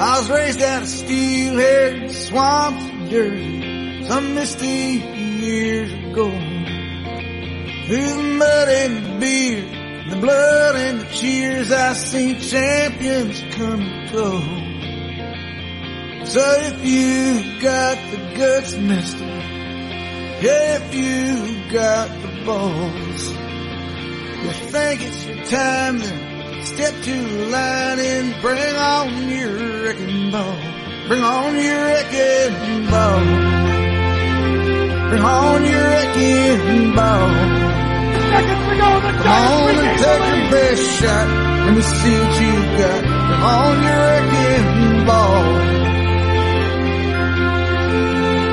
I was raised out of steel-haired swamps of Jersey some misty years ago. Through the mud and the beer, the blood and the cheers, I seen champions come and go. So if you've got the guts, mister, if you got the balls, you think it's your time to step to the line and bring on your wrecking ball. Bring on your wrecking ball. Bring on your wrecking ball. Come on and take your best shot. Let me see what you got. Bring on your wrecking ball.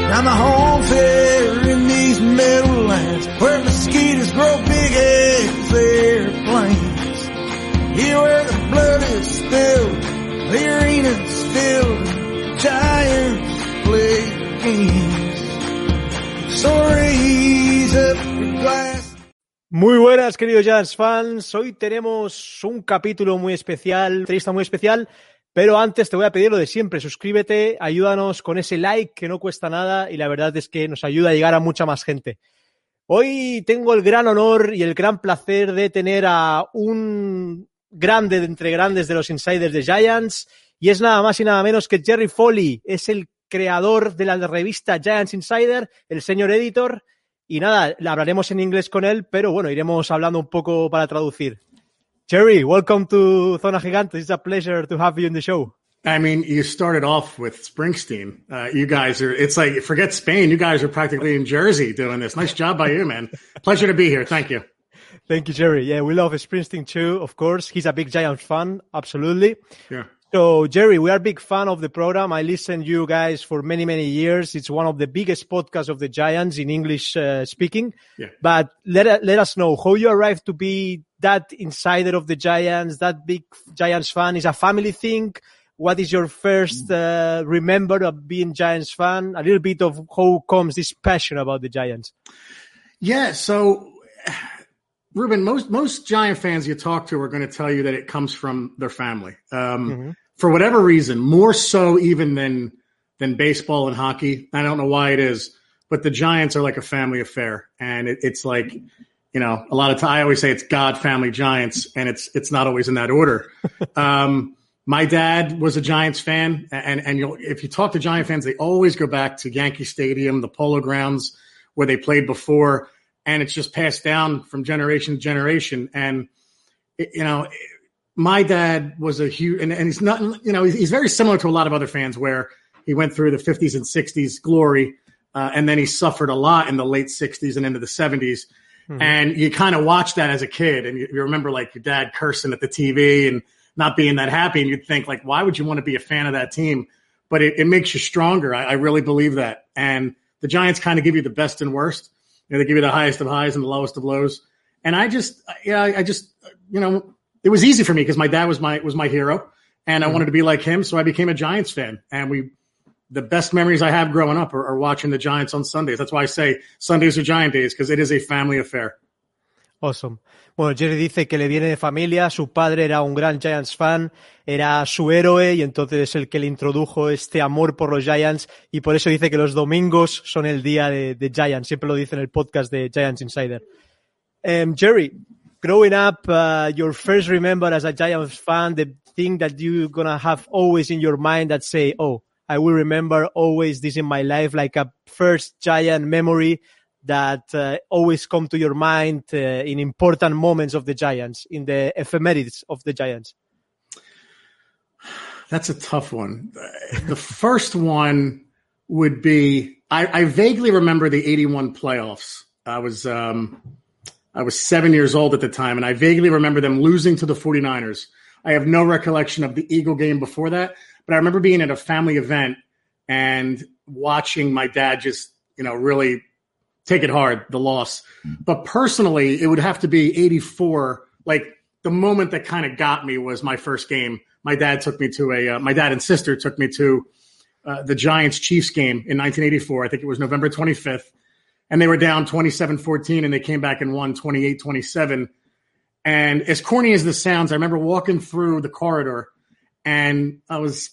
Now my home's here in these meadowlands where mosquitoes grow big as airplanes. Here where the blood is spilled, the arena's glass. Muy buenas, queridos Giants fans. Hoy tenemos un capítulo muy especial, entrevista muy especial, pero antes te voy a pedir lo de siempre. Suscríbete, ayúdanos con ese like que no cuesta nada y la verdad es que nos ayuda a llegar a mucha más gente. Hoy tengo el gran honor y el gran placer de tener a un grande de entre grandes de los insiders de Giants y es nada más y nada menos que Jerry Foley. Es el creador de la revista Giants Insider, el señor editor. Y nada, hablaremos en inglés con él, pero bueno, iremos hablando un poco para traducir. Jerry, welcome to Zona Gigante. It's a pleasure to have you in the show. I mean, you started off with Springsteen. Uh, you guys are, it's like, forget Spain. You guys are practically in Jersey doing this. Nice job by you, man. Pleasure to be here. Thank you. Thank you, Jerry. Yeah, we love Springsteen too, of course. He's a big Giants fan, absolutely. Yeah. So, Jerry, we are big fan of the program. I listened you guys for many, many years. It's one of the biggest podcasts of the Giants in English uh, speaking. Yeah. But let, let us know how you arrived to be that insider of the Giants, that big Giants fan. Is a family thing? What is your first uh, remember of being Giants fan? A little bit of how comes this passion about the Giants. Yeah. So, Ruben, most most Giant fans you talk to are going to tell you that it comes from their family. Um, For whatever reason, more so even than than baseball and hockey. I don't know why it is, but the Giants are like a family affair, and it, it's like you know a lot of time. I always say it's God, family, Giants, and it's it's not always in that order. um, my dad was a Giants fan, and and you'll, if you talk to Giant fans, they always go back to Yankee Stadium, the Polo Grounds where they played before, and it's just passed down from generation to generation. And you know, my dad was a huge, and, and he's not, you know, he's, he's very similar to a lot of other fans where he went through the 50s and 60s glory, uh, and then he suffered a lot in the late 60s and into the 70s. And you kind of watch that as a kid, and you, you remember like your dad cursing at the TV and not being that happy, and you'd think like, why would you want to be a fan of that team? But it, it makes you stronger. I, I really believe that. And the Giants kind of give you the best and worst. You know, they give you the highest of highs and the lowest of lows. And I just, yeah, I just, you know, it was easy for me because my dad was my was my hero, and I mm-hmm. wanted to be like him, so I became a Giants fan. And we, the best memories I have growing up are, are watching the Giants on Sundays. That's why I say Sundays are Giant days because it is a family affair. Awesome. Bueno, Jerry dice que le viene de familia, su padre era un gran Giants fan, era su héroe y entonces es el que le introdujo este amor por los Giants y por eso dice que los domingos son el día de, de Giants, siempre lo dice en el podcast de Giants Insider. Um, Jerry, growing up, uh, your first remember as a Giants fan, the thing that you're gonna have always in your mind that say, oh, I will remember always this in my life, like a first Giant memory that uh, always come to your mind uh, in important moments of the Giants, in the ephemerides of the Giants. That's a tough one. The first one would be I, I vaguely remember the '81 playoffs. I was um, I was seven years old at the time, and I vaguely remember them losing to the 49ers. I have no recollection of the Eagle game before that, but I remember being at a family event and watching my dad just you know really take it hard the loss. But personally, it would have to be '84. Like the moment that kind of got me was my first game. My dad took me to a. Uh, my dad and sister took me to uh, the Giants Chiefs game in 1984. I think it was November 25th. And they were down 27 14 and they came back and won 28 27. And as corny as this sounds, I remember walking through the corridor and I was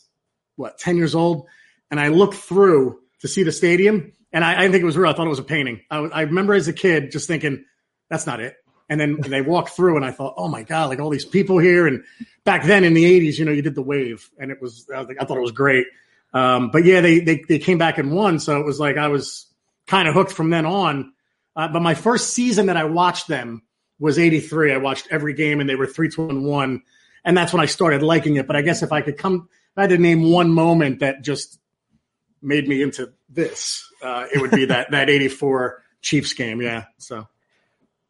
what, 10 years old. And I looked through to see the stadium and I, I didn't think it was real. I thought it was a painting. I, I remember as a kid just thinking, that's not it. And then they walked through, and I thought, oh my god, like all these people here. And back then in the '80s, you know, you did the wave, and it was I, thought it was great. Um, but yeah, they, they they came back and won, so it was like I was kind of hooked from then on. Uh, but my first season that I watched them was '83. I watched every game, and they were three, two, and one, and that's when I started liking it. But I guess if I could come, if I had to name one moment that just made me into this, uh, it would be that that '84 Chiefs game. Yeah, so.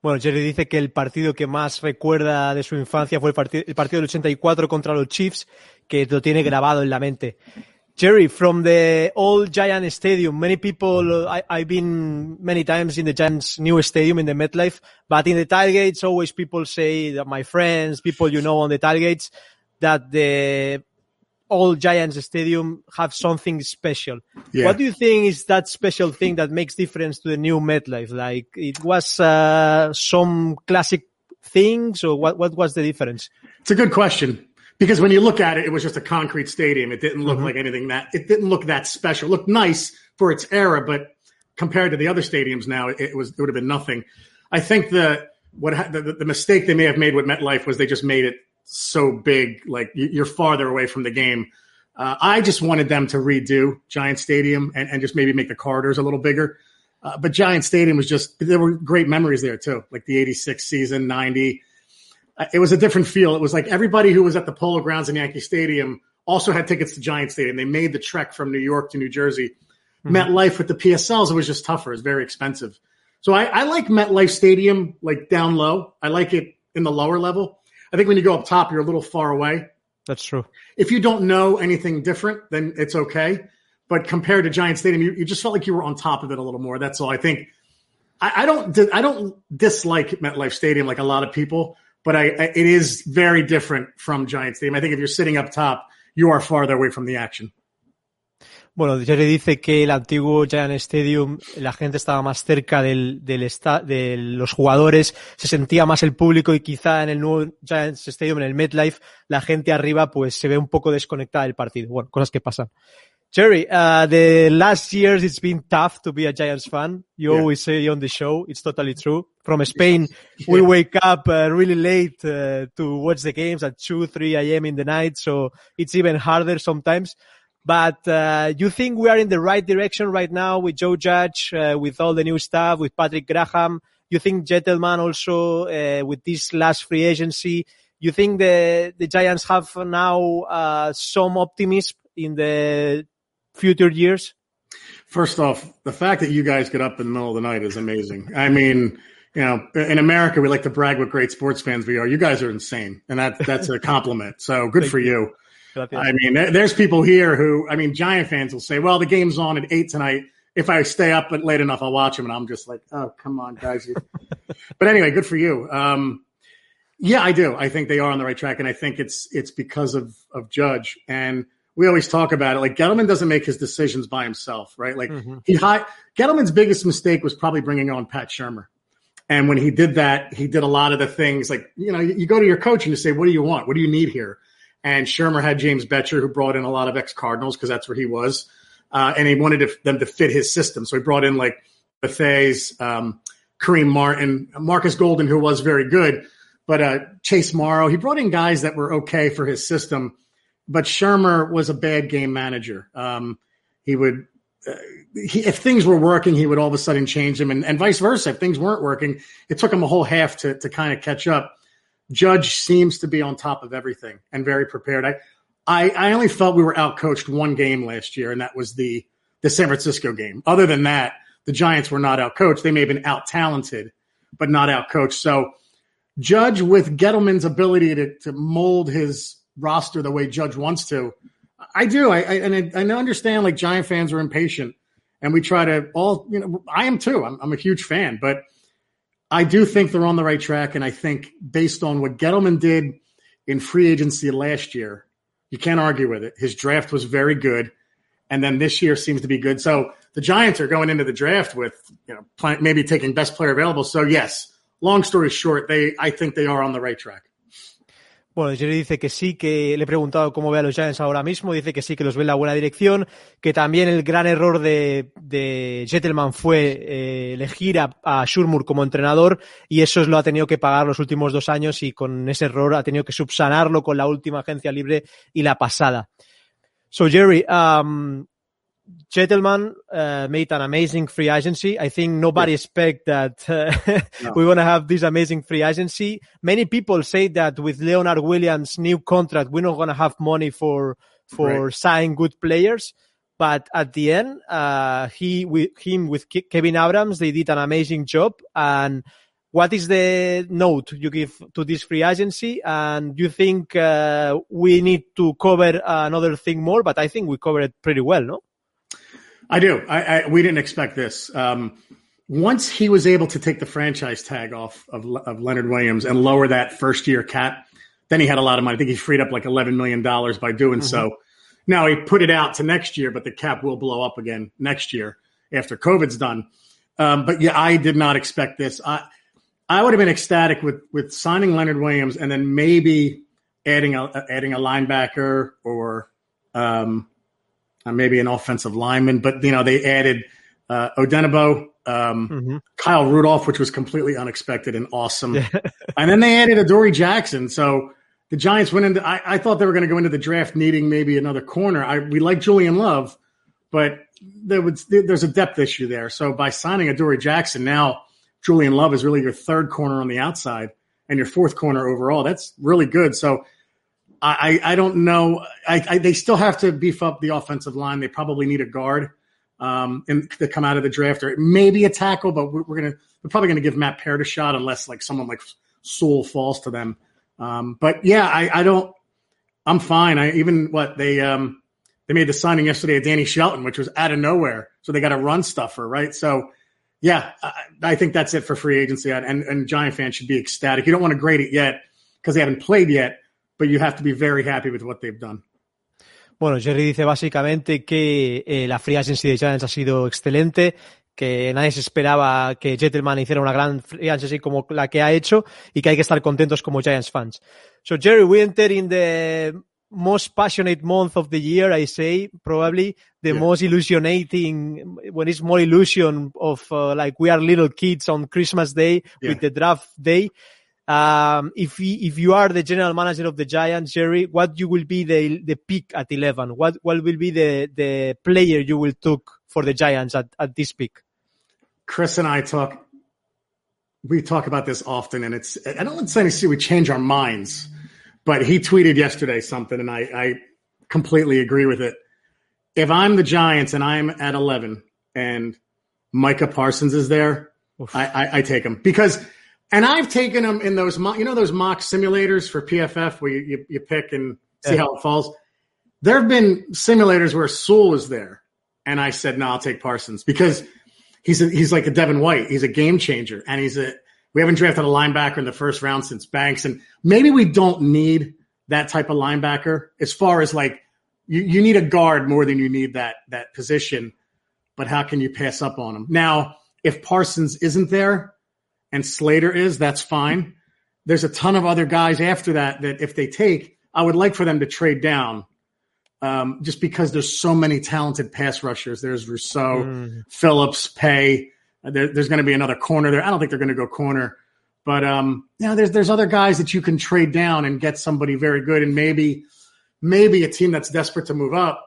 Bueno, Jerry dice que el partido que más recuerda de su infancia fue el, partido, el partido del 84 contra los Chiefs, que lo tiene grabado en la mente. Jerry, from the old Giant Stadium, many people, I, I've been many times in the Giants' new stadium in the MetLife, but in the tailgates, always people say that my friends, people you know on the tailgates, that the old Giants Stadium have something special. Yeah. What do you think is that special thing that makes difference to the new MetLife? Like it was uh, some classic things, or what? What was the difference? It's a good question because when you look at it, it was just a concrete stadium. It didn't look mm-hmm. like anything that it didn't look that special. It looked nice for its era, but compared to the other stadiums now, it, it was it would have been nothing. I think the what the, the mistake they may have made with MetLife was they just made it so big, like you're farther away from the game. Uh, I just wanted them to redo Giant Stadium and, and just maybe make the corridors a little bigger. Uh, but Giant Stadium was just, there were great memories there too, like the 86 season, 90. Uh, it was a different feel. It was like everybody who was at the Polo Grounds in Yankee Stadium also had tickets to Giant Stadium. They made the trek from New York to New Jersey. Mm-hmm. MetLife with the PSLs, it was just tougher. It's very expensive. So I, I like MetLife Stadium like down low. I like it in the lower level. I think when you go up top, you're a little far away. That's true. If you don't know anything different, then it's okay. But compared to Giant Stadium, you, you just felt like you were on top of it a little more. That's all. I think I, I don't I don't dislike MetLife Stadium like a lot of people, but I, I, it is very different from Giant Stadium. I think if you're sitting up top, you are farther away from the action. Bueno, Jerry dice que el antiguo Giant Stadium, la gente estaba más cerca del, del de los jugadores, se sentía más el público y quizá en el nuevo Giant Stadium, en el MetLife, la gente arriba pues se ve un poco desconectada del partido. Bueno, cosas que pasan. Jerry, uh, the last years it's been tough to be a Giants fan. You yeah. always say on the show, it's totally true. From Spain, yeah. we wake up uh, really late uh, to watch the games at 2, 3 a.m. in the night, so it's even harder sometimes. But uh, you think we are in the right direction right now with Joe Judge, uh, with all the new stuff, with Patrick Graham? You think Gentleman also uh, with this last free agency? You think the the Giants have now uh, some optimism in the future years? First off, the fact that you guys get up in the middle of the night is amazing. I mean, you know, in America, we like to brag what great sports fans we are. You guys are insane, and that that's a compliment. So good for you. I mean, there's people here who, I mean, Giant fans will say, well, the game's on at eight tonight. If I stay up late enough, I'll watch them. And I'm just like, oh, come on, guys. but anyway, good for you. Um, yeah, I do. I think they are on the right track. And I think it's, it's because of, of Judge. And we always talk about it. Like Gettleman doesn't make his decisions by himself, right? Like mm-hmm. he high, Gettleman's biggest mistake was probably bringing on Pat Shurmur. And when he did that, he did a lot of the things like, you know, you go to your coach and you say, what do you want? What do you need here? And Shurmur had James Bettcher, who brought in a lot of ex Cardinals because that's where he was. Uh, and he wanted to, them to fit his system. So he brought in like Bethays, um, Kareem Martin, Marcus Golden, who was very good, but uh, Chase Morrow. He brought in guys that were okay for his system. But Shurmur was a bad game manager. Um, he would, uh, he, if things were working, he would all of a sudden change them, and, and vice versa. If things weren't working, it took him a whole half to to kind of catch up. Judge seems to be on top of everything and very prepared. I, I, I only felt we were outcoached one game last year, and that was the the San Francisco game. Other than that, the Giants were not outcoached. They may have been out talented, but not outcoached. So Judge with Gettleman's ability to to mold his roster the way Judge wants to, I do. I, I and I, I understand like Giant fans are impatient, and we try to all. You know, I am too. I'm, I'm a huge fan, but I do think they're on the right track, and I think based on what Gettleman did in free agency last year, you can't argue with it. His draft was very good, and then this year seems to be good. So the Giants are going into the draft with you know maybe taking best player available. So yes, long story short, they I think they are on the right track. Bueno, Jerry dice que sí, que le he preguntado cómo ve a los Giants ahora mismo, dice que sí, que los ve en la buena dirección, que también el gran error de, de Gentleman fue eh, elegir a, a Shurmur como entrenador y eso lo ha tenido que pagar los últimos dos años y con ese error ha tenido que subsanarlo con la última agencia libre y la pasada. So Jerry, um, Gentleman uh, made an amazing free agency. I think nobody yeah. expect that uh, no. we're going to have this amazing free agency. Many people say that with Leonard Williams' new contract, we're not going to have money for for right. signing good players. But at the end, uh, he with him with Kevin Abrams, they did an amazing job. And what is the note you give to this free agency? And you think uh, we need to cover another thing more? But I think we covered it pretty well, no? I do. I, I, we didn't expect this. Um, once he was able to take the franchise tag off of, of Leonard Williams and lower that first year cap, then he had a lot of money. I think he freed up like $11 million by doing mm-hmm. so. Now he put it out to next year, but the cap will blow up again next year after COVID's done. Um, but yeah, I did not expect this. I, I would have been ecstatic with, with signing Leonard Williams and then maybe adding a, adding a linebacker or, um, uh, maybe an offensive lineman, but you know they added uh, Odenabo, um, mm-hmm. Kyle Rudolph, which was completely unexpected and awesome, and then they added Adoree Jackson. So the Giants went into. I, I thought they were going to go into the draft needing maybe another corner. I, we like Julian Love, but there was there's a depth issue there. So by signing Adoree Jackson, now Julian Love is really your third corner on the outside and your fourth corner overall. That's really good. So I, I don't know. I, I, they still have to beef up the offensive line. They probably need a guard um, and to come out of the draft, or maybe a tackle. But we're, we're gonna we're probably gonna give Matt Parrott a shot unless like someone like Sewell falls to them. Um, but yeah, I, I don't. I'm fine. I even what they um, they made the signing yesterday of Danny Shelton, which was out of nowhere. So they got a run stuffer, right? So yeah, I, I think that's it for free agency. And, and Giant fans should be ecstatic. You don't want to grade it yet because they haven't played yet but you have to be very happy with what they've done. Bueno, Jerry dice básicamente que eh, la free agency de Giants ha sido excelente, que nadie se esperaba que Gentleman hiciera una gran free agency como la que ha hecho y que hay que estar contentos como Giants fans. So Jerry, we enter in the most passionate month of the year, I say, probably the yeah. most illusionating, when it's more illusion of uh, like we are little kids on Christmas Day yeah. with the draft day. Um, if he, if you are the general manager of the Giants, Jerry, what you will be the the pick at eleven? What what will be the the player you will took for the Giants at, at this pick? Chris and I talk. We talk about this often, and it's I don't want to say see we change our minds, but he tweeted yesterday something, and I, I completely agree with it. If I'm the Giants and I'm at eleven, and Micah Parsons is there, I, I, I take him because and I've taken them in those, you know, those mock simulators for PFF where you, you, you pick and see yeah. how it falls. There have been simulators where Sewell is there, and I said, "No, I'll take Parsons because he's a, he's like a Devin White. He's a game changer, and he's a we haven't drafted a linebacker in the first round since Banks, and maybe we don't need that type of linebacker as far as like you, you need a guard more than you need that that position. But how can you pass up on him now? If Parsons isn't there, and Slater is, that's fine. There's a ton of other guys after that that if they take, I would like for them to trade down. Um, just because there's so many talented pass rushers. There's Rousseau, mm. Phillips, Pay. There, there's going to be another corner there. I don't think they're going to go corner, but um, you know, there's there's other guys that you can trade down and get somebody very good, and maybe maybe a team that's desperate to move up,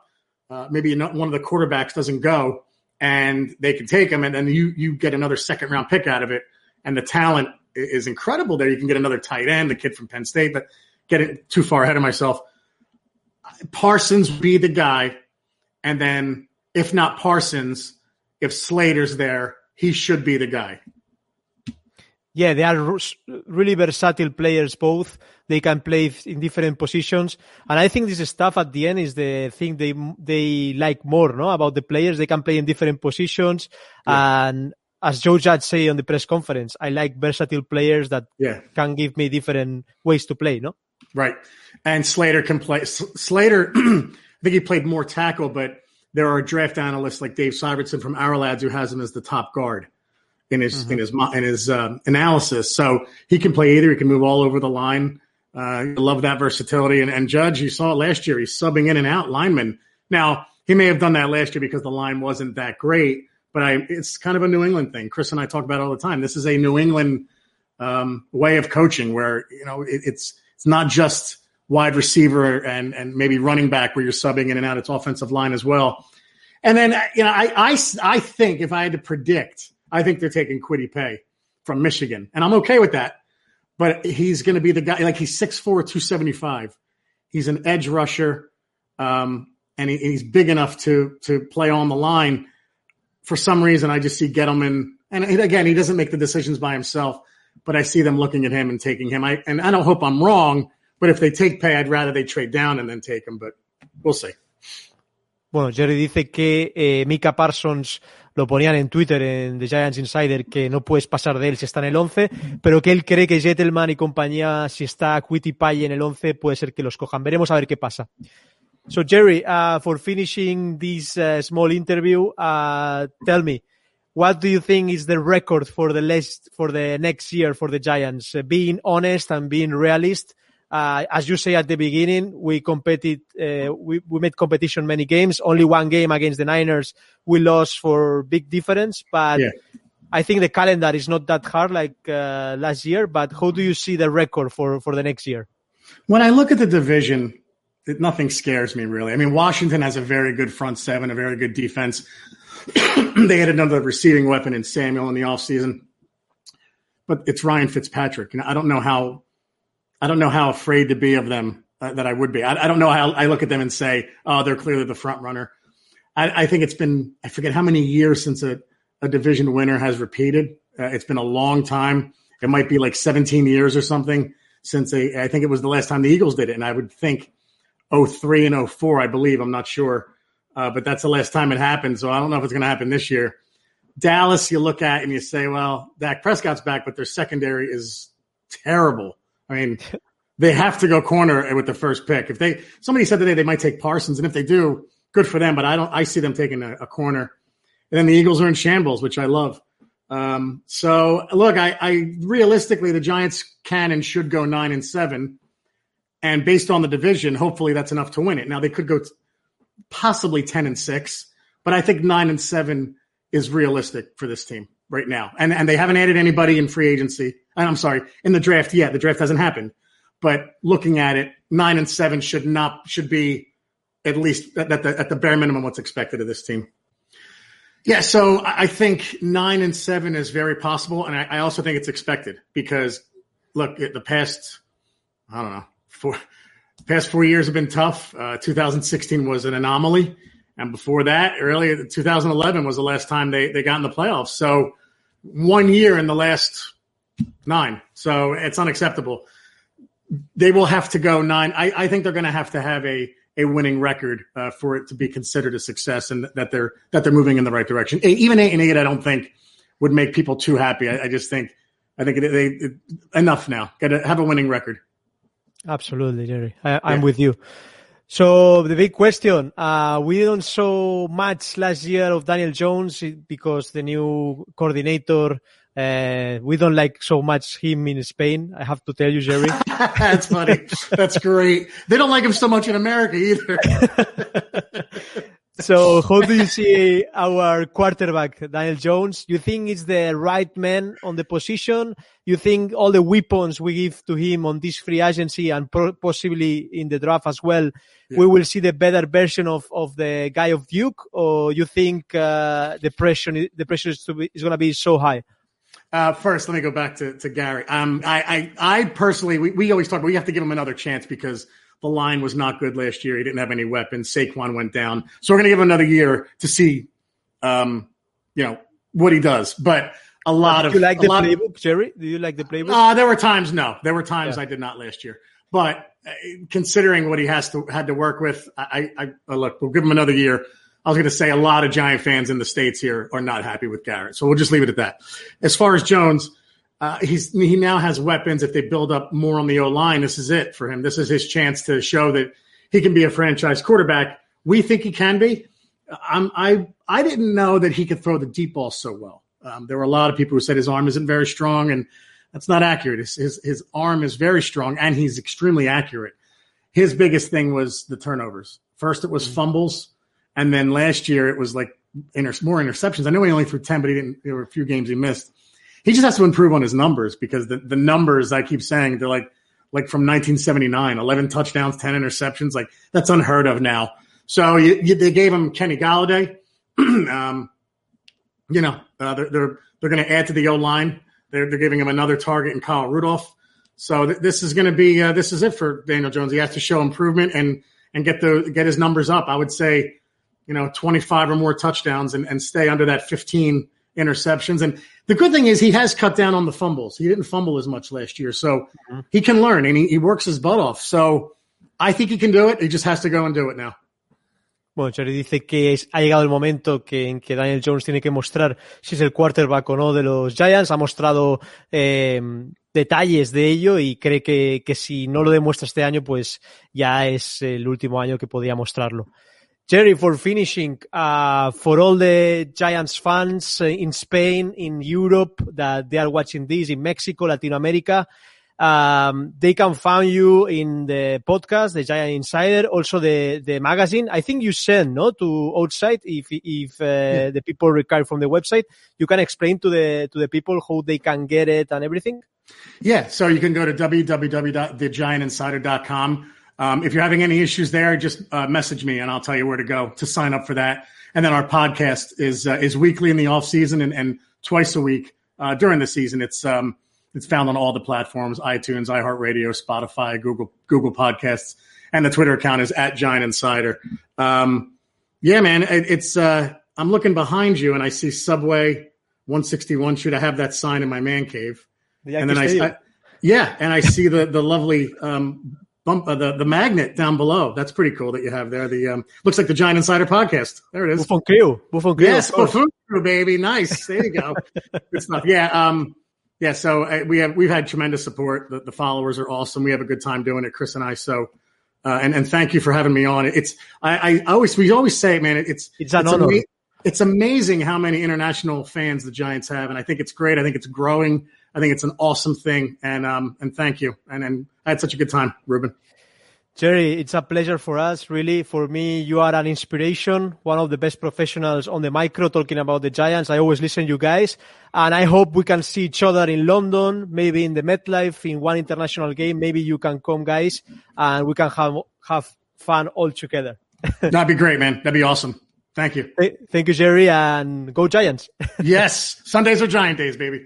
uh, maybe one of the quarterbacks doesn't go, and they can take him, and then you you get another second round pick out of it and the talent is incredible there. You can get another tight end, the kid from Penn State, but getting too far ahead of myself. Parsons be the guy, and then if not Parsons, if Slater's there, he should be the guy. Yeah, they are really versatile players both. They can play in different positions. And I think this stuff at the end is the thing they they like more, no? About the players. They can play in different positions. Yeah. And as Joe Judge say on the press conference, I like versatile players that yeah. can give me different ways to play, no? Right. And Slater can play. Slater, I think he played more tackle, but there are draft analysts like Dave Syvertson from Our Lads who has him as the top guard in his mm-hmm. in his in his um, analysis. So he can play either. He can move all over the line. Uh, love that versatility. And, and Judge, you saw it last year. He's subbing in and out linemen. Now, he may have done that last year because the line wasn't that great, but I, it's kind of a New England thing. Chris and I talk about all the time. This is a New England um, way of coaching where, you know, it, it's, it's not just wide receiver and, and maybe running back where you're subbing in and out. It's offensive line as well. And then, you know, I, I, I think if I had to predict, I think they're taking Kwity Pay from Michigan. And I'm okay with that. But he's going to be the guy, like he's 6'4, 275. He's an edge rusher. Um, and he, he's big enough to to play on the line. For some reason, I just see Gettleman, and again, he doesn't make the decisions by himself, but I see them looking at him and taking him. I and I don't hope I'm wrong, but if they take Paye, I'd rather they trade down and then take him, but we'll see. Bueno, Jerry dice que eh, Mika Parsons lo ponían en Twitter en The Giants Insider que no puedes pasar de él si está en el 11, pero que él cree que Jettelman y compañía, si está Quitty Pay en el 11, puede ser que los cojan. Veremos a ver qué pasa. So Jerry, uh, for finishing this uh, small interview, uh, tell me, what do you think is the record for the last, for the next year for the Giants? Uh, being honest and being realist. Uh, as you say at the beginning, we competed, uh, we, we made competition many games. Only one game against the Niners, we lost for big difference. But yeah. I think the calendar is not that hard like last year. But how do you see the record for for the next year? When I look at the division, nothing scares me really. I mean, Washington has a very good front seven, a very good defense. they had another receiving weapon in Samuel in the offseason. But it's Ryan Fitzpatrick. And I don't know how I don't know how afraid to be of them uh, that I would be. I, I, don't know how I look at them and say, oh, they're clearly the front runner. I, I think it's been, I forget how many years since a, a division winner has repeated. Uh, it's been a long time. It might be like 17 years or something since they, I think it was the last time the Eagles did it. And I would think 03 and 04, I believe. I'm not sure. Uh, but that's the last time it happened. So I don't know if it's going to happen this year. Dallas, you look at and you say, well, Dak Prescott's back, but their secondary is terrible. I mean, they have to go corner with the first pick. If they, somebody said today they might take Parsons, and if they do, good for them. But I don't, I see them taking a, a corner. And then the Eagles are in shambles, which I love. Um, so look, I, I realistically, the Giants can and should go nine and seven. And based on the division, hopefully that's enough to win it. Now they could go t- possibly 10 and 6, but I think 9 and 7 is realistic for this team right now. And and they haven't added anybody in free agency. Uh, I'm sorry, in the draft yet. The draft hasn't happened. But looking at it, 9 and 7 should not should be at least at the at the bare minimum what's expected of this team. Yeah, so I think nine and seven is very possible, and I, I also think it's expected because look, at the past I don't know four past four years have been tough. Uh, 2016 was an anomaly, and before that, early 2011 was the last time they they got in the playoffs. So one year in the last nine, so it's unacceptable. They will have to go nine. I, I think they're going to have to have a a winning record uh, for it to be considered a success, and that they're that they're moving in the right direction. Even eight and eight, I don't think would make people too happy. I, I just think I think they, they enough now. Got to have a winning record. Absolutely, Jerry. I, am with you. So the big question, uh, we don't saw much last year of Daniel Jones because the new coordinator, uh, we don't like so much him in Spain. I have to tell you, Jerry. That's funny. That's great. They don't like him so much in America either. So how do you see our quarterback, Daniel Jones? You think it's the right man on the position? You think all the weapons we give to him on this free agency and possibly in the draft as well, yeah. we will see the better version of, of the guy of Duke? Or you think uh, the pressure the pressure is, is going to be so high? Uh, first, let me go back to, to Gary. Um, I, I, I personally, we, we always talk, but we have to give him another chance because – the line was not good last year. He didn't have any weapons. Saquon went down. So we're going to give him another year to see, um, you know, what he does. But a lot Do of you like the playbook, of, Jerry? Do you like the playbook? Uh, there were times, no. There were times yeah. I did not last year. But uh, considering what he has to had to work with, I, I, I look, we'll give him another year. I was going to say a lot of Giant fans in the states here are not happy with Garrett, so we'll just leave it at that. As far as Jones, uh, he's he now has weapons. If they build up more on the O line, this is it for him. This is his chance to show that he can be a franchise quarterback. We think he can be. I'm, I I didn't know that he could throw the deep ball so well. Um, there were a lot of people who said his arm isn't very strong, and That's not accurate. His, his, his arm is very strong and he's extremely accurate. His biggest thing was the turnovers. First, it was fumbles, and then last year it was like inter- more interceptions. I know he only threw ten, but he didn't. There were a few games he missed. He just has to improve on his numbers because the, the numbers I keep saying they're like like from 1979, 11 touchdowns, 10 interceptions. Like that's unheard of now. So you, you, they gave him Kenny Galladay. um, you know, uh, they're they're, they're going to add to the O line. They're, they're giving him another target in Kyle Rudolph. So th- this is going to be uh, this is it for Daniel Jones. He has to show improvement and and get the get his numbers up. I would say, you know, 25 or more touchdowns and, and stay under that 15 interceptions. And the good thing is he has cut down on the fumbles. He didn't fumble as much last year, so mm-hmm. he can learn and he, he works his butt off. So I think he can do it. He just has to go and do it now. Bueno, Jerry dice que es, ha llegado el momento que, en que Daniel Jones tiene que mostrar si es el quarterback o no de los Giants. Ha mostrado eh, detalles de ello y cree que, que, si no lo demuestra este año, pues ya es el último año que podría mostrarlo. Jerry, for finishing, uh, for all the Giants fans in Spain, in Europe, that they are watching this, in Mexico, Latin America, Um, they can find you in the podcast, the Giant Insider, also the, the magazine. I think you send, no, to outside if, if, uh, yeah. the people require from the website. You can explain to the, to the people how they can get it and everything. Yeah. So you can go to www.thegiantinsider.com. Um, if you're having any issues there, just uh, message me and I'll tell you where to go to sign up for that. And then our podcast is, uh, is weekly in the off season and, and twice a week, uh, during the season. It's, um, it's found on all the platforms: iTunes, iHeartRadio, Spotify, Google Google Podcasts, and the Twitter account is at Giant Insider. Um, yeah, man, it, it's. Uh, I'm looking behind you, and I see Subway 161. Should I have that sign in my man cave? Yeah, and then I, I, yeah, and I see the the lovely um, bump uh, the the magnet down below. That's pretty cool that you have there. The um, looks like the Giant Insider podcast. There it is. Buffon Crew. Buffon Crew. Yes, Buffon Crew, baby. Nice. There you go. Good stuff. Yeah. Um, yeah, so uh, we have we've had tremendous support. The, the, followers are awesome. We have a good time doing it, Chris and I. So, uh, and and thank you for having me on. It's I, I always we always say, man, it's it's, it's, ama- it's amazing how many international fans the Giants have, and I think it's great. I think it's growing. I think it's an awesome thing, and um and thank you. And and I had such a good time, Ruben. Jerry, it's a pleasure for us, really. For me, you are an inspiration, one of the best professionals on the micro talking about the Giants. I always listen to you guys. And I hope we can see each other in London, maybe in the MetLife, in one international game. Maybe you can come, guys, and we can have, have fun all together. That'd be great, man. That'd be awesome. Thank you. Thank you, Jerry, and go Giants. yes. Sundays are Giant days, baby.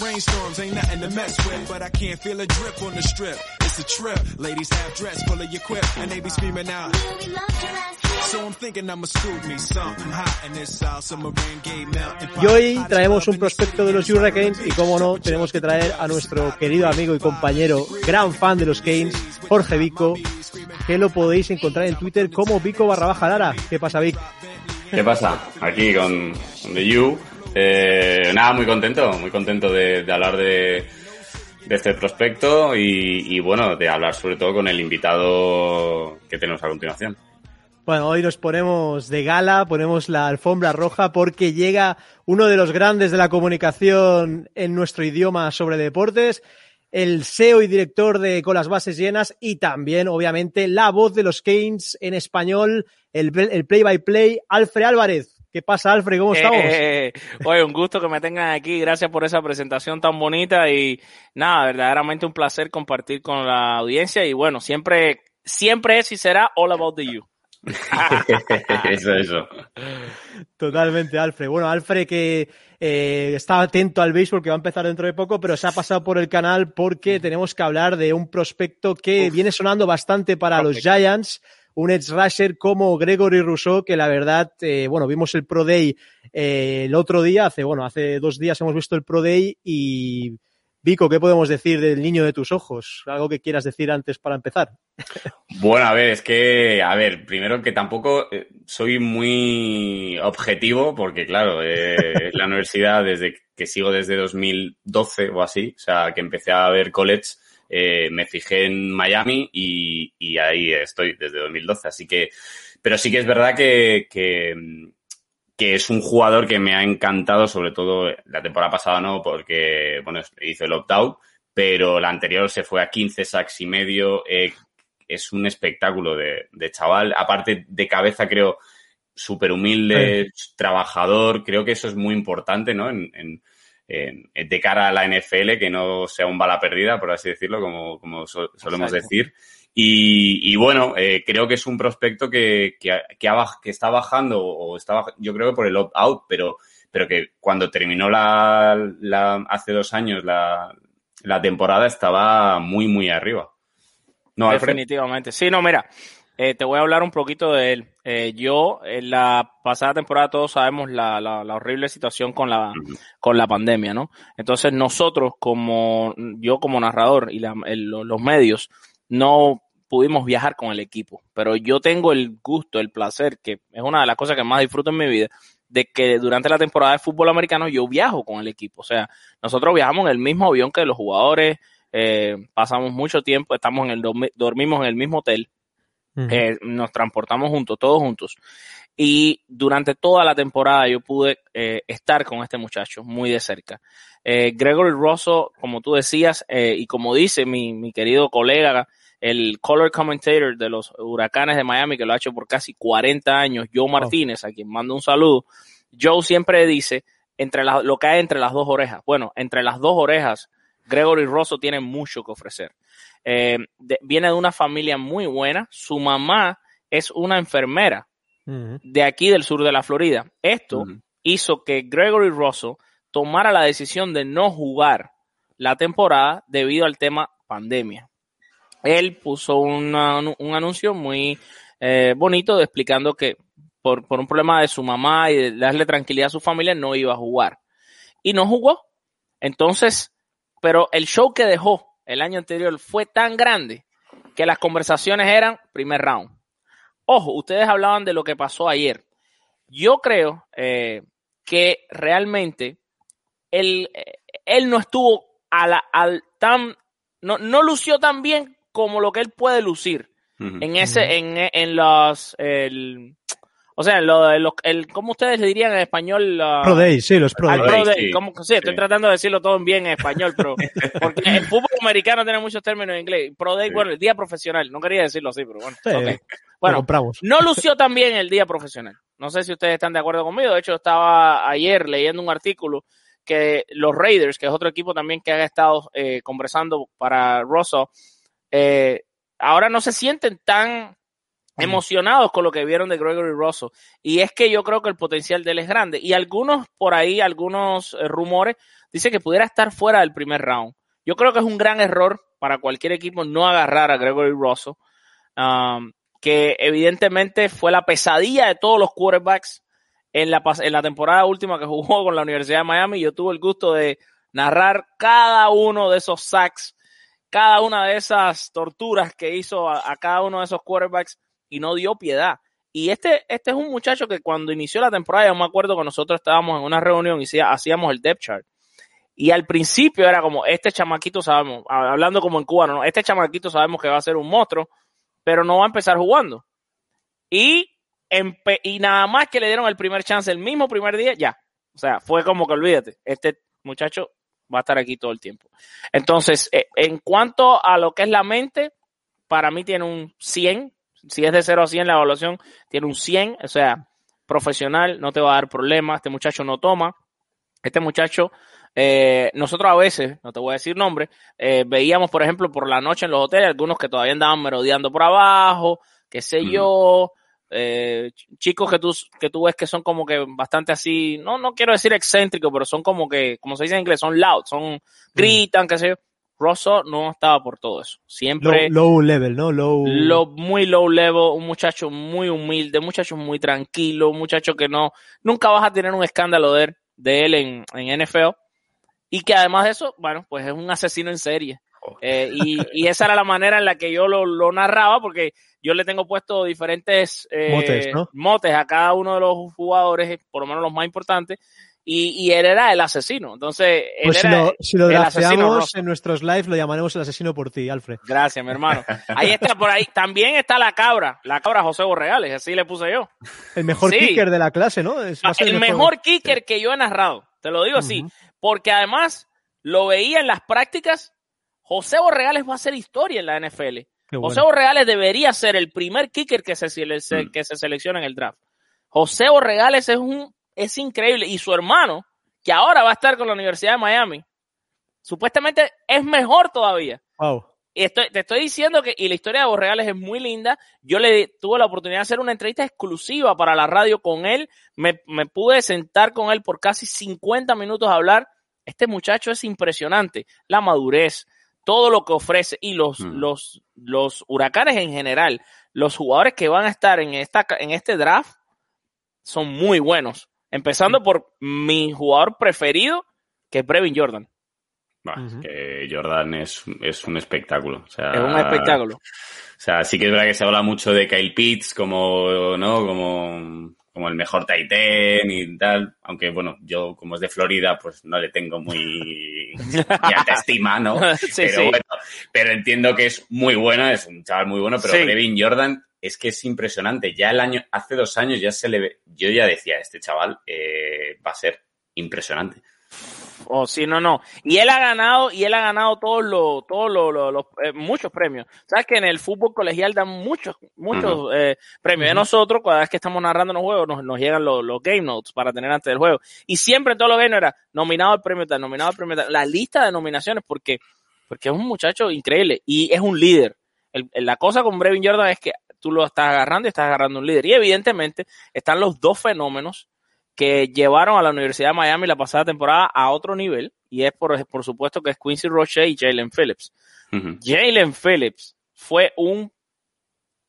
rainstorms ain't nothing to mess with, but I can't feel a drip on the strip. It's a trip. Ladies have dress full of your quip, and they be screaming out. So I'm thinking I'ma scoop me something hot in this South Submarine. Y hoy traemos un prospecto de los Hurricanes y como no, tenemos que traer a nuestro querido amigo y compañero, gran fan de los Canes, Jorge Vico, que lo podéis encontrar en Twitter como Vico barra baja Lara. ¿Qué pasa, Vic? ¿Qué pasa? Aquí con, con The You eh, nada, muy contento, muy contento de, hablar de, este prospecto y, bueno, de hablar sobre todo con el invitado que tenemos a continuación. Bueno, hoy nos ponemos de gala, ponemos la alfombra roja porque llega uno de los grandes de la comunicación en nuestro idioma sobre deportes. el SEO y director de Con las bases llenas y también, obviamente, la voz de los Keynes en español, el, el play by play, Alfred Álvarez. ¿Qué pasa, Alfred? ¿Cómo estamos? Eh, oye, un gusto que me tengan aquí. Gracias por esa presentación tan bonita y nada, verdaderamente un placer compartir con la audiencia y bueno, siempre, siempre es y será all about the you. eso, eso. Totalmente, Alfred. Bueno, Alfred que eh, está atento al béisbol que va a empezar dentro de poco, pero se ha pasado por el canal porque tenemos que hablar de un prospecto que Uf. viene sonando bastante para los Prospecto. Giants, un edge rusher como Gregory Rousseau, que la verdad, eh, bueno, vimos el Pro Day eh, el otro día, hace, bueno, hace dos días hemos visto el Pro Day y Vico, ¿qué podemos decir del niño de tus ojos? ¿Algo que quieras decir antes para empezar? Bueno, a ver, es que, a ver, primero que tampoco eh, soy muy objetivo, porque claro, eh, la universidad desde que sigo desde 2012 o así, o sea, que empecé a ver college, eh, me fijé en Miami y, y ahí estoy desde 2012, así que, pero sí que es verdad que, que, que es un jugador que me ha encantado, sobre todo la temporada pasada no, porque, bueno, hizo el opt-out, pero la anterior se fue a 15 sacks y medio, eh, es un espectáculo de, de, chaval. Aparte de cabeza, creo, súper humilde, sí. trabajador. Creo que eso es muy importante, ¿no? En, en, de cara a la NFL, que no sea un bala perdida, por así decirlo, como, como so, solemos Exacto. decir. Y, y bueno, eh, creo que es un prospecto que, que, que, ha, que está bajando, o está yo creo que por el opt-out, pero, pero que cuando terminó la, la hace dos años la, la temporada estaba muy, muy arriba. No, Definitivamente. Sí, no, mira, eh, te voy a hablar un poquito de él. Eh, yo, en la pasada temporada, todos sabemos la, la, la horrible situación con la, uh -huh. con la pandemia, ¿no? Entonces, nosotros, como yo como narrador y la, el, los medios, no pudimos viajar con el equipo. Pero yo tengo el gusto, el placer, que es una de las cosas que más disfruto en mi vida, de que durante la temporada de fútbol americano yo viajo con el equipo. O sea, nosotros viajamos en el mismo avión que los jugadores, eh, pasamos mucho tiempo, estamos en el dormimos en el mismo hotel, uh -huh. eh, nos transportamos juntos, todos juntos. Y durante toda la temporada yo pude eh, estar con este muchacho muy de cerca. Eh, Gregory Rosso, como tú decías, y como dice mi, mi querido colega, el color commentator de los huracanes de Miami, que lo ha hecho por casi 40 años, Joe Martínez, a quien mando un saludo. Joe siempre dice entre la, lo que hay entre las dos orejas. Bueno, entre las dos orejas, Gregory Rosso tiene mucho que ofrecer. Eh, de, viene de una familia muy buena. Su mamá es una enfermera uh -huh. de aquí del sur de la Florida. Esto uh -huh. hizo que Gregory Rosso tomara la decisión de no jugar la temporada debido al tema pandemia. Él puso una, un anuncio muy eh, bonito explicando que por, por un problema de su mamá y de darle tranquilidad a su familia no iba a jugar. Y no jugó. Entonces, pero el show que dejó el año anterior fue tan grande que las conversaciones eran primer round. Ojo, ustedes hablaban de lo que pasó ayer. Yo creo eh, que realmente él, él no estuvo a la, al tan, no, no lució tan bien como lo que él puede lucir uh -huh. en ese, en, en los, el, o sea, lo, lo, el, ¿cómo ustedes le dirían en español? Uh, pro Day, sí, los Pro Day. Pro Day. Sí. ¿Cómo, sí, estoy sí. tratando de decirlo todo bien en español, pero porque el fútbol americano tiene muchos términos en inglés. Pro Day, sí. bueno, el día profesional. No quería decirlo así, pero bueno. Okay. Bueno, no lució también el día profesional. No sé si ustedes están de acuerdo conmigo. De hecho, estaba ayer leyendo un artículo que los Raiders, que es otro equipo también que ha estado eh, conversando para Russell, eh, ahora no se sienten tan emocionados con lo que vieron de Gregory Russell. Y es que yo creo que el potencial de él es grande. Y algunos por ahí, algunos eh, rumores, dicen que pudiera estar fuera del primer round. Yo creo que es un gran error para cualquier equipo no agarrar a Gregory Russell, um, que evidentemente fue la pesadilla de todos los quarterbacks en la, en la temporada última que jugó con la Universidad de Miami. Yo tuve el gusto de narrar cada uno de esos sacks, cada una de esas torturas que hizo a, a cada uno de esos quarterbacks y no dio piedad. Y este, este es un muchacho que cuando inició la temporada, yo me acuerdo que nosotros estábamos en una reunión y hacíamos el depth chart. Y al principio era como, este chamaquito sabemos, hablando como en cubano, ¿no? este chamaquito sabemos que va a ser un monstruo, pero no va a empezar jugando. Y, y nada más que le dieron el primer chance el mismo primer día, ya. O sea, fue como que olvídate, este muchacho va a estar aquí todo el tiempo. Entonces, eh, en cuanto a lo que es la mente, para mí tiene un 100. Si es de 0 a 100 la evaluación, tiene un 100. O sea, profesional, no te va a dar problemas. Este muchacho no toma. Este muchacho, eh, nosotros a veces, no te voy a decir nombre, eh, veíamos, por ejemplo, por la noche en los hoteles, algunos que todavía andaban merodeando por abajo, qué sé yo, eh, chicos que tú, que tú ves que son como que bastante así, no, no quiero decir excéntricos, pero son como que, como se dice en inglés, son loud, son, gritan, qué sé yo. Rosso no estaba por todo eso. Siempre. Low, low level, ¿no? Low. Lo, muy low level, un muchacho muy humilde, un muchacho muy tranquilo, un muchacho que no, nunca vas a tener un escándalo de él, de él en, en NFL. Y que además de eso, bueno, pues es un asesino en serie. Eh, y, y, esa era la manera en la que yo lo, lo, narraba, porque yo le tengo puesto diferentes eh, motes, ¿no? motes, a cada uno de los jugadores, por lo menos los más importantes, y, y él era el asesino. Entonces, él pues si lo, si lo el asesino drafteamos en nuestros lives, lo llamaremos el asesino por ti, Alfred. Gracias, mi hermano. Ahí está, por ahí. También está la cabra, la cabra José Borregales, así le puse yo. El mejor Sí. kicker de la clase, ¿no? Es- va a ser el mejor kicker que yo he narrado, te lo digo así, Ujú. porque además lo veía en las prácticas. José Borregales va a hacer historia en la NFL. José. Borregales debería ser el primer kicker que se, se- Mm. que se selecciona en el draft. José Borregales es un es increíble y su hermano, que ahora va a estar con la Universidad de Miami, supuestamente es mejor todavía. Wow. Y estoy, te estoy diciendo que, y la historia de Borregales es muy linda. Yo le tuve la oportunidad de hacer una entrevista exclusiva para la radio con él. Me, me pude sentar con él por casi 50 minutos a hablar. Este muchacho es impresionante. La madurez, todo lo que ofrece y los, Mm. los, los huracanes en general, los jugadores que van a estar en, esta, en este draft son muy buenos. Empezando por mi jugador preferido, que es Brevin Jordan. Bah, es Ujú. que Jordan es, es un espectáculo. O sea, Es un espectáculo. O sea, sí que es verdad que se habla mucho de Kyle Pitts como, ¿no? Como, como el mejor tight end y tal. Aunque, bueno, yo como es de Florida, pues no le tengo muy, muy alta estima, ¿no? Sí, pero sí. bueno, pero entiendo que es muy bueno, es un chaval muy bueno, pero Sí. Brevin Jordan es que es impresionante. Ya el año, hace dos años ya se le ve, yo ya decía, este chaval eh, va a ser impresionante. Oh, sí, no, no. Y él ha ganado, y él ha ganado todos los, todos los, los- los, eh, muchos premios. Sabes que en el fútbol colegial dan muchos, muchos eh, premios. De Ujú. nosotros, cada vez que estamos narrando los juegos, nos, nos llegan los, los game notes para tener antes del juego. Y siempre todos los game notes era nominado al premio tal, nominado al premio tal. La lista de nominaciones, porque, porque es un muchacho increíble y es un líder. El- el- la cosa con Brevin Jordan es que tú lo estás agarrando y estás agarrando un líder. Y evidentemente están los dos fenómenos que llevaron a la Universidad de Miami la pasada temporada a otro nivel, y es por, por supuesto que es Quincy Roche y Jalen Phillips. Jalen Phillips fue un,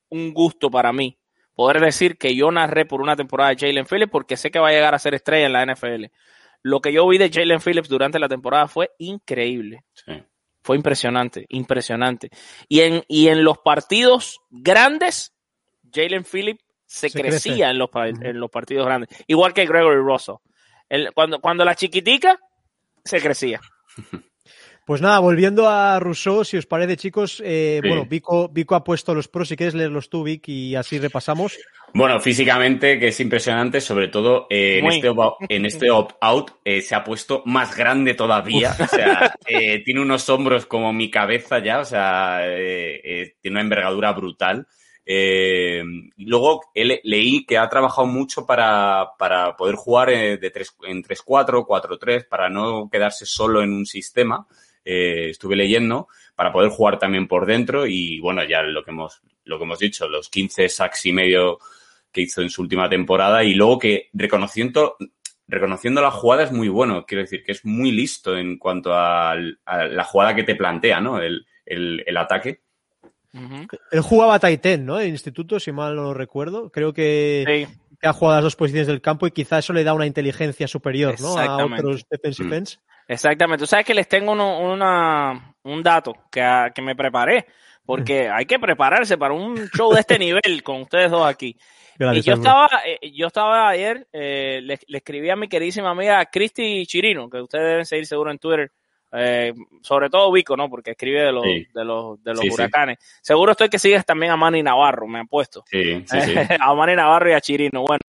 un gusto para mí poder decir que yo narré por una temporada de Jalen Phillips porque sé que va a llegar a ser estrella en la NFL. Lo que yo vi de Jalen Phillips durante la temporada fue increíble. Sí. Fue impresionante, impresionante. Y en, y en los partidos grandes, Jalen Phillips se, Se crecía crece. en los, en los partidos grandes. Igual que Gregory Russell. El- cuando, cuando la chiquitica, se crecía. Pues nada, volviendo a Rousseau, si os parece, chicos, eh, Sí. bueno, Vico, Vico ha puesto los pros, si quieres leerlos tú, Vic, y así repasamos. Bueno, físicamente, que es impresionante, sobre todo eh, en, este en este opt-out eh, se ha puesto más grande todavía. O sea, eh, tiene unos hombros como mi cabeza ya, o sea, eh, eh, tiene una envergadura brutal. Eh, y luego leí que ha trabajado mucho para, para poder jugar eh, de tres, en 3-4, 4-3, para no quedarse solo en un sistema. Eh, estuve leyendo para poder jugar también por dentro y bueno, ya lo que hemos, lo que hemos dicho, los 15 sacks y medio que hizo en su última temporada y luego que reconociendo, reconociendo la jugada es muy bueno, quiero decir que es muy listo en cuanto a, la jugada que te plantea, ¿no? El, el, el ataque. Él jugaba Titan, ¿no? En instituto, si mal no lo recuerdo. Creo que, Sí. que ha jugado las dos posiciones del campo y quizá eso le da una inteligencia superior, ¿no? A otros defensive Mm. ends. Exactamente. Tú sabes que les tengo uno- una, un dato que, a- que me preparé, porque hay que prepararse para un show de este nivel con ustedes dos aquí. Gracias, y yo estaba, eh, yo estaba ayer, eh, le, le escribí a mi queridísima amiga Cristi Chirino, que ustedes deben seguir seguro en Twitter, eh, sobre todo Vico, ¿no? Porque escribe de los, Sí. de los, de los Sí, sí. huracanes. Seguro estoy que sigues también a Manny Navarro, me han puesto. Sí, sí, sí. a Manny Navarro y a Chirino. Bueno,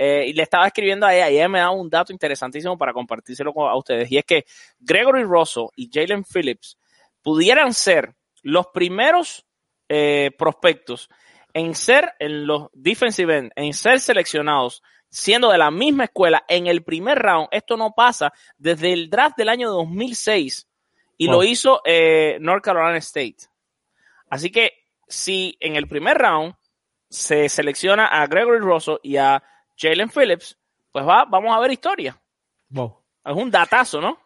Eh, y le estaba escribiendo a ella y ella me da un dato interesantísimo para compartírselo a ustedes. Y es que Gregory Rosso y Jalen Phillips pudieran ser los primeros eh, prospectos en ser en los defensive end, en ser seleccionados siendo de la misma escuela en el primer round. Esto no pasa desde el draft del año 2006 y lo hizo eh, North Carolina State. Así que si en el primer round se selecciona a Gregory Rosso y a Jalen Phillips, pues va, vamos a ver historia. Es un datazo, ¿no?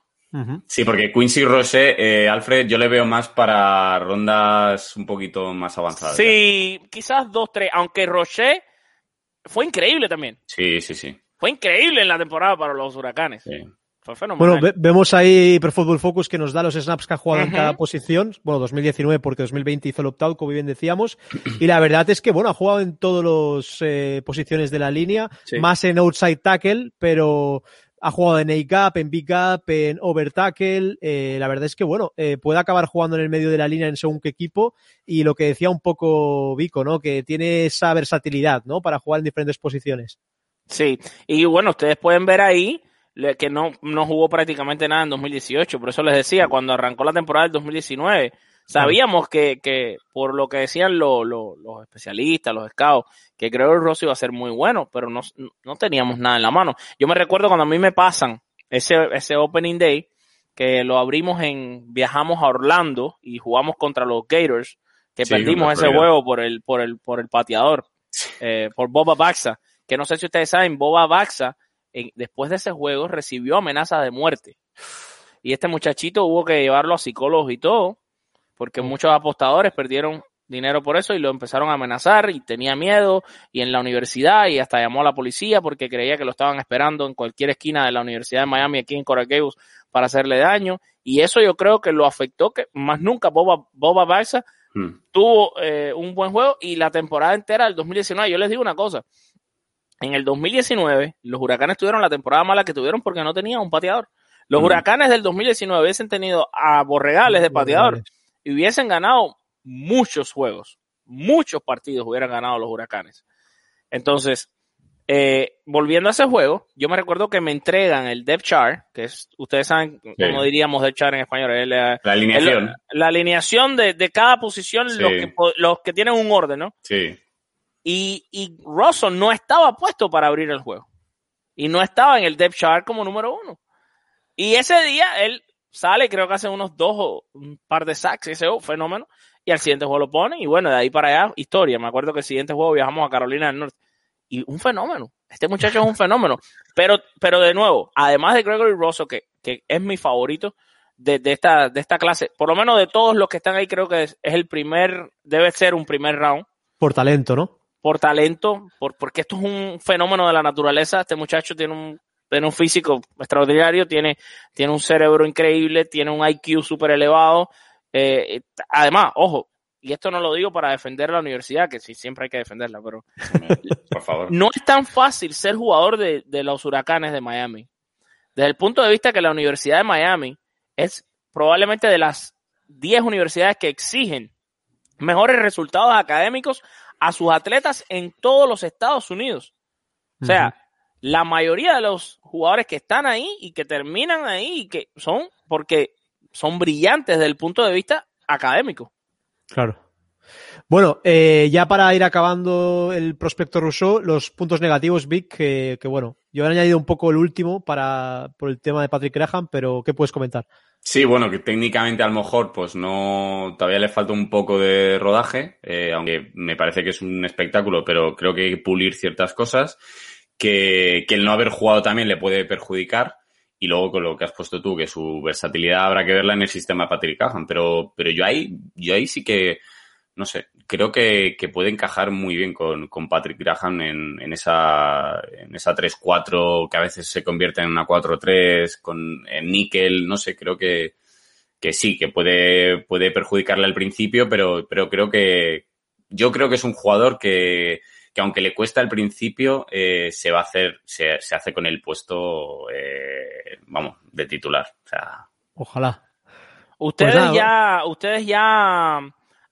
Sí, porque Quincy Roche, eh, Alfred, yo le veo más para rondas un poquito más avanzadas. Sí, quizás dos, tres, aunque Roche fue increíble también. Sí, sí, sí. Fue increíble en la temporada para los huracanes. Sí. Bueno, vemos ahí Pro Football Focus que nos da los snaps que ha jugado en cada posición. Bueno, 2019 porque 2020 hizo el opt-out, como bien decíamos. Y la verdad es que, bueno, ha jugado en todas las eh, posiciones de la línea, más en outside tackle, pero ha jugado en A-Gap, en B-Gap, en over tackle. Eh, la verdad es que, bueno, eh, puede acabar jugando en el medio de la línea en según qué equipo. Y lo que decía un poco Vico, ¿no? Que tiene esa versatilidad, ¿no? Para jugar en diferentes posiciones. Sí, y bueno, ustedes pueden ver ahí que no, no jugó prácticamente nada en 2018. Por eso les decía, cuando arrancó la temporada del 2019, sabíamos que, que por lo que decían los especialistas, los scouts, que creo que Rossi iba a ser muy bueno, pero no, no teníamos nada en la mano. Yo me recuerdo cuando a mí me pasan ese, ese Opening Day, que lo abrimos en, viajamos a Orlando y jugamos contra los Gators, que perdimos ese juego por el, por el, por el pateador, eh, por Boba Baxa, que no sé si ustedes saben, Boba Baxa después de ese juego recibió amenazas de muerte. Y este muchachito hubo que llevarlo a psicólogos y todo, porque muchos apostadores perdieron dinero por eso y lo empezaron a amenazar y tenía miedo y en la universidad y hasta llamó a la policía porque creía que lo estaban esperando en cualquier esquina de la Universidad de Miami aquí en Coral Gables para hacerle daño y eso yo creo que lo afectó que más nunca Boba, Boba Barça mm. tuvo eh, un buen juego y la temporada entera del 2019 yo les digo una cosa en el 2019, los huracanes tuvieron la temporada mala que tuvieron porque no tenían un pateador. Los huracanes del 2019 hubiesen tenido a Borregales de pateador y hubiesen ganado muchos juegos, muchos partidos hubieran ganado los huracanes. Entonces, eh, volviendo a ese juego, yo me recuerdo que me entregan el depth chart, que es, ustedes saben cómo diríamos depth chart en español, la, alineación. la, alineación de, cada posición, los, que, los que tienen un orden, ¿no? Sí. Y, y Russell no estaba puesto para abrir el juego. Y no estaba en el depth chart como número uno. Y ese día él sale, creo que hace unos dos o un par de sacks, ese fenómeno. Y al siguiente juego lo pone. Y bueno, de ahí para allá, historia. Me acuerdo que el siguiente juego viajamos a Carolina del Norte. Y un fenómeno. Este muchacho es un fenómeno. Pero, pero de nuevo, además de Gregory Russell, que, que es mi favorito de, de, esta, de esta clase, por lo menos de todos los que están ahí, creo que es, es el primer, debe ser un primer round. Por talento, ¿no? Por talento, por, porque esto es un fenómeno de la naturaleza. Este muchacho tiene un, tiene un físico extraordinario, tiene, tiene un cerebro increíble, tiene un IQ súper elevado. Eh, además, ojo, y esto no lo digo para defender la universidad, que sí, siempre hay que defenderla, pero por favor. no es tan fácil ser jugador de, de los huracanes de Miami. Desde el punto de vista que la Universidad de Miami es probablemente de las 10 universidades que exigen mejores resultados académicos a sus atletas en todos los Estados Unidos. O sea, la mayoría de los jugadores que están ahí y que terminan ahí y que son porque son brillantes desde el punto de vista académico. Claro. Bueno, eh, ya para ir acabando el prospecto Rousseau, los puntos negativos, Vic, que, que, bueno, yo he añadido un poco el último para, por el tema de Patrick Graham, pero ¿qué puedes comentar? Sí, bueno, que técnicamente a lo mejor pues no, todavía le falta un poco de rodaje, eh, aunque me parece que es un espectáculo, pero creo que hay que pulir ciertas cosas, que, que el no haber jugado también le puede perjudicar, y luego con lo que has puesto tú, que su versatilidad habrá que verla en el sistema de Patrick Cahan, pero, pero yo ahí, yo ahí sí que, no sé, creo que, que puede encajar muy bien con, con Patrick Graham en, en esa, en esa 3-4 que a veces se convierte en una 4-3 con en níquel, no sé, creo que, que sí, que puede, puede perjudicarle al principio, pero, pero creo que, yo creo que es un jugador que, que aunque le cuesta al principio, eh, se va a hacer, se, se hace con el puesto, eh, vamos, de titular. O sea. Ojalá. Ustedes pues ya, ustedes ya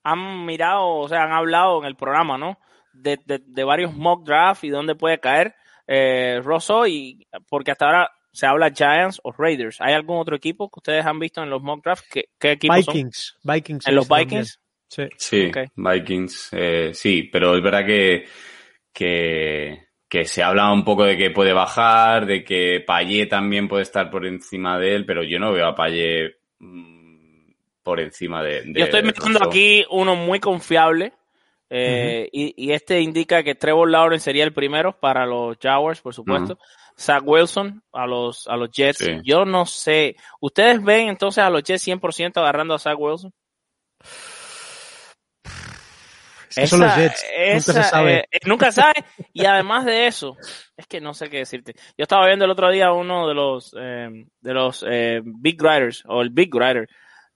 han mirado, o sea, han hablado en el programa, ¿no? De, de, varios mock drafts y dónde puede caer. eh, Rosso, y porque hasta ahora se habla Giants o Raiders. ¿Hay algún otro equipo que ustedes han visto en los mock drafts? ¿Qué, qué equipos Vikings, son? Vikings. ¿En los también. Vikings? Sí. Sí. Vikings, eh, sí, pero es verdad que, que, que se habla un poco de que puede bajar, de que Payet también puede estar por encima de él, pero yo no veo a Payet mm, por encima de, de Yo estoy mirando Rousseau. aquí uno muy confiable. eh, y, y este indica que Trevor Lawrence sería el primero para los Jaguars, por supuesto. Zach Wilson a los, a los Jets. Sí. Yo no sé. ¿Ustedes ven entonces a los Jets 100% agarrando a Zach Wilson? Es que son los Esa- Jets. Nunca se sabe. eh, eh, nunca sabe. Y además de eso, es que no sé qué decirte. Yo estaba viendo el otro día uno de los eh, de los eh, Big Writers o el Big Writer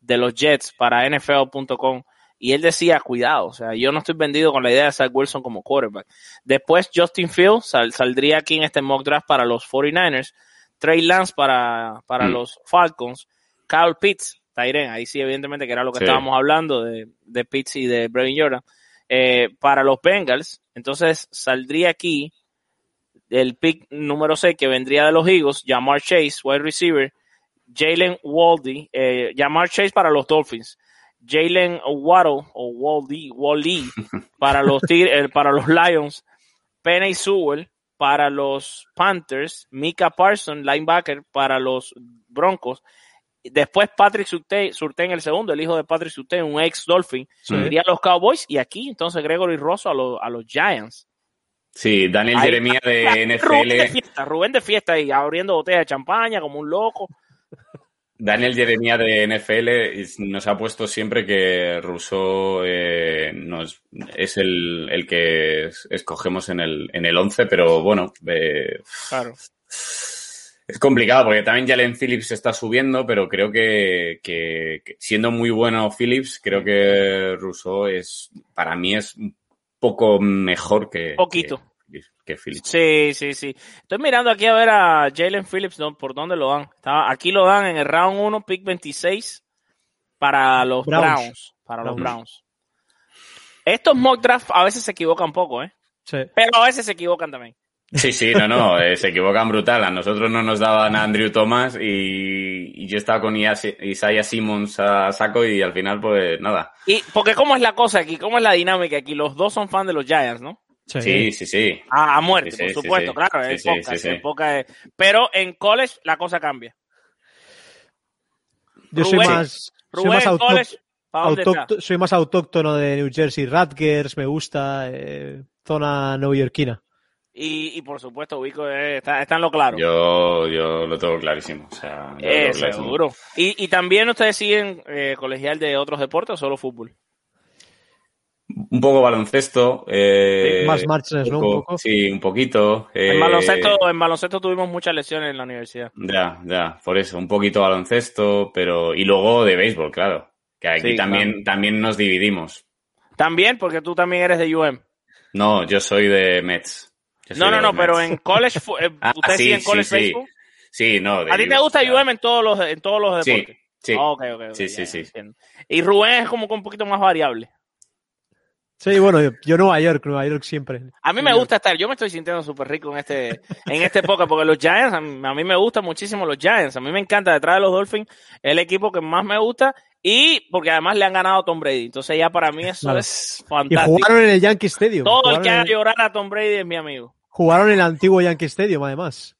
de los Jets para NFL.com y él decía, cuidado, o sea, yo no estoy vendido con la idea de Zach Wilson como quarterback. Después Justin Fields sal- saldría aquí en este mock draft para los 49ers, Trey Lance para, para Mm. los Falcons, Kyle Pitts, Tyren, ahí sí evidentemente que era lo que Sí. estábamos hablando de, de Pitts y de Brevin Jordan eh, para los Bengals. Entonces saldría aquí el pick número 6 que vendría de los Eagles, Jamar Chase, wide receiver, Jalen Waldy, eh, Jamar Chase para los Dolphins, Jalen Waddle o Waldy, Wally para los eh, para los Lions, Penny Sewell para los Panthers, Mika Parson, linebacker para los Broncos, después Patrick Surtain, Surtain el segundo, el hijo de Patrick Surtain, un ex Dolphin, Sí. iría a los Cowboys y aquí entonces Gregory Rosso a, los a los Giants. Sí, Daniel Jeremía de Rubén de NFL. fiesta, Rubén de fiesta ahí abriendo botellas de champaña como un loco. Daniel Jeremía de NFL nos ha puesto siempre que Rousseau eh, nos, es el, el que es- escogemos en el, en el 11, pero bueno, eh, Claro. es complicado porque también Jalen Phillips está subiendo, pero creo que, que- que siendo muy bueno Phillips, creo que Rousseau es, para mí es un poco mejor que, Poquito. que, que Phillips. Sí, sí, sí. Estoy mirando aquí a ver a Jalen Phillips ¿no? por dónde lo dan. Está- aquí lo dan en el round 1, pick 26 para los Browns. Browns. para los Browns. Estos mock drafts a veces se equivocan poco, ¿eh? Sí. Pero a veces se equivocan también. Sí, sí, no, no, eh, se equivocan brutal. A nosotros no nos daban a Andrew Thomas y, y yo estaba con Isaiah Simmons a saco y al final, pues nada. Y porque cómo es la cosa aquí, cómo es la dinámica aquí. Los dos son fans de los Giants, ¿no? Sí. Sí, sí, sí. A, a muerte, Sí, sí, por sí, supuesto, sí. claro. Sí, es sí, poca, sí, sí. es. Pero en college la cosa cambia. Yo soy Rubén. más, soy Rubén, soy más autóctono de New Jersey. Rutgers me gusta, eh, zona neoyorquina. Y, y por supuesto, Vico eh, está, está en lo claro. Yo, yo lo tengo clarísimo. O sea, yo lo Eh, tengo clarísimo. seguro. Y, y también ustedes siguen eh, colegial de otros deportes o solo fútbol. Un poco baloncesto. Eh, Sí, más marchas, ¿no? Un poco. Sí, un poquito. En eh, baloncesto, en baloncesto tuvimos muchas lesiones en la universidad. Ya, ya, por eso, un poquito baloncesto, pero. Y luego de béisbol, claro. Que aquí Sí, también, también nos dividimos. También, porque tú también eres de UM. No, yo soy de Mets. Yo No, no, no, pero en college, eh, Ah, ustedes sí, sí, college sí. baseball. Sí, no. de A ti te gusta o sea, UM en todos los, en todos los Sí, deportes. sí. Ok, ok, ok, Sí, ya, sí, sí. entiendo. Y Rubén es como que un poquito más variable. Sí, bueno, yo, yo Nueva York, Nueva York siempre. A mí me gusta estar, yo me estoy sintiendo súper rico en este, en este época, porque los Giants, a mí, a mí me gustan muchísimo los Giants, a mí me encanta detrás de los Dolphins, el equipo que más me gusta, y porque además le han ganado a Tom Brady, entonces ya para mí eso es Y fantástico. jugaron en el Yankee Stadium. Todo el que haga el, llorar a Tom Brady es mi amigo. jugaron en el antiguo Yankee Stadium, además.